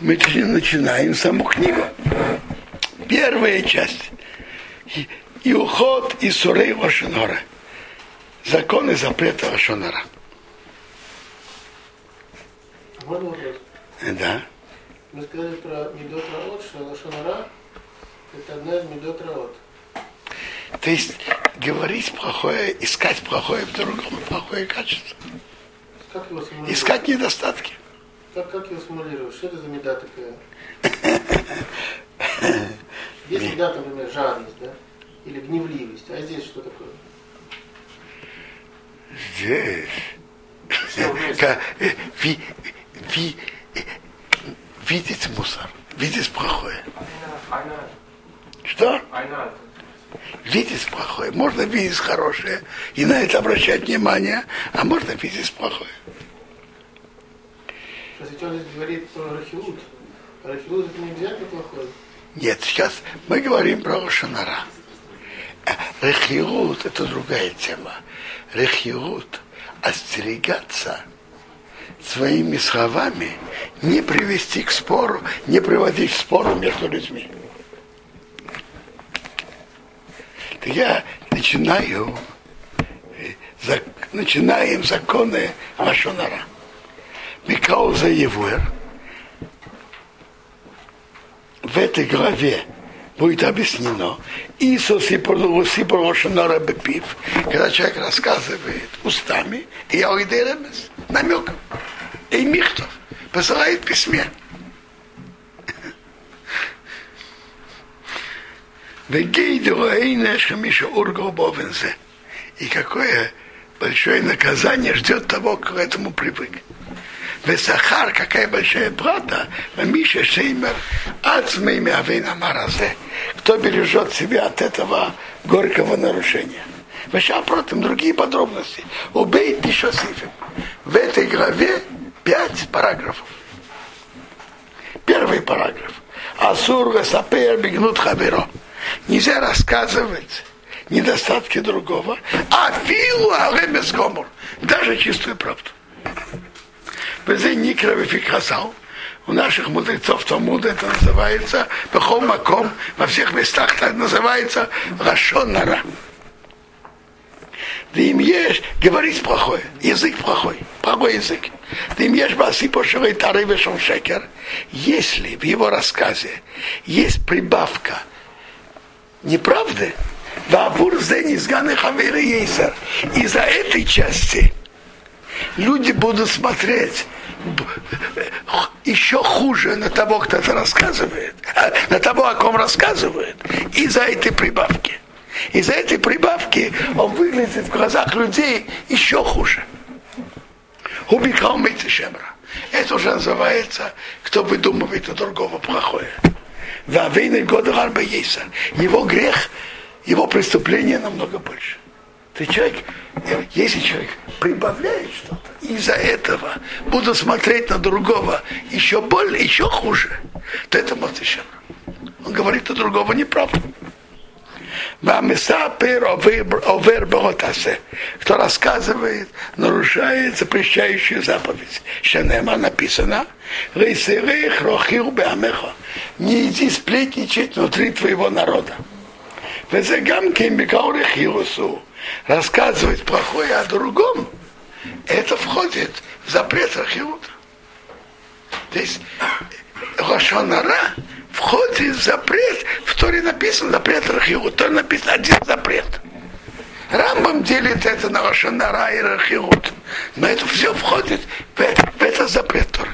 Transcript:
Мы начинаем саму книгу. Первая часть. И, и уход из Сурей Вашинора. Законы запрета Вашинора. Вопрос? Да. Вы сказали про Медот Раот, что Лошонара это одна из Медот Раот. То есть говорить плохое, искать плохое в другом, плохое качество. Искать недостатки. Как, как его симулировать? Что это за меда такая? Есть меда, например, жадность, да? Или гневливость. А здесь что такое? Здесь. Э, ви- ви- видеть мусор, видеть плохое. Что? Видеть плохое. Можно видеть хорошее и на это обращать внимание, а можно видеть плохое. Сейчас ведь он говорит про Рахилут. А Рахилут это не обязательно плохое. Нет, сейчас мы говорим про Рошанара. Рехиут – это другая тема. Рехиут – остерегаться своими словами, не привести к спору, не приводить к спору между людьми. Я начинаю, э, начинаем законы Лашонара. Микауза Евуэр – в этой главе будет объяснено, Иисус и Сипрошинора Бепив, когда человек рассказывает устами, и Ауидеремес, намеком, и Михтов, посылает письме. И какое большое наказание ждет того, кто к этому привык. Весахар, какая большая плата, Миша Шеймер, Ацмейми Авейна Маразе, кто бережет себя от этого горького нарушения. Веща против другие подробности. Убей Тишосифим. В этой главе пять параграфов. Первый параграф. Асур Весапер Бигнут Хаверо. Нельзя рассказывать недостатки другого, а филу Алемес Гомор. Даже чистую правду. Везе Никра Вификасал. У наших мудрецов Талмуда это называется Бехом Маком, во всех местах так называется Рашонара. Да им ешь, говорить плохое, язык плохой, плохой язык. Да им ешь баси пошевой тары шекер. Если в его рассказе есть прибавка неправды, Вабур зени сганы хаверы ейсер. Из-за этой части люди будут смотреть еще хуже на того, кто это рассказывает, а, на того, о ком рассказывает, из-за этой прибавки. Из-за этой прибавки он выглядит в глазах людей еще хуже. Убикал Шемра. Это уже называется, кто выдумывает на другого плохое. Вавейный года. Его грех, его преступление намного больше. Ты человек, если человек прибавляет что-то, из-за этого буду смотреть на другого еще более, еще хуже, то это Мотышем. Он говорит на другого неправду. Кто рассказывает, нарушает запрещающую заповедь. Шанема написано, не иди сплетничать внутри твоего народа. Рассказывать плохое о другом, это входит в запрет Рахиута. То есть Лошонара входит в запрет, в Торе написано запрет Рахиут, в Торе написано один запрет. Рамбам делит это на Лошонара и Рахиут. Но это все входит в, в этот запрет Тора.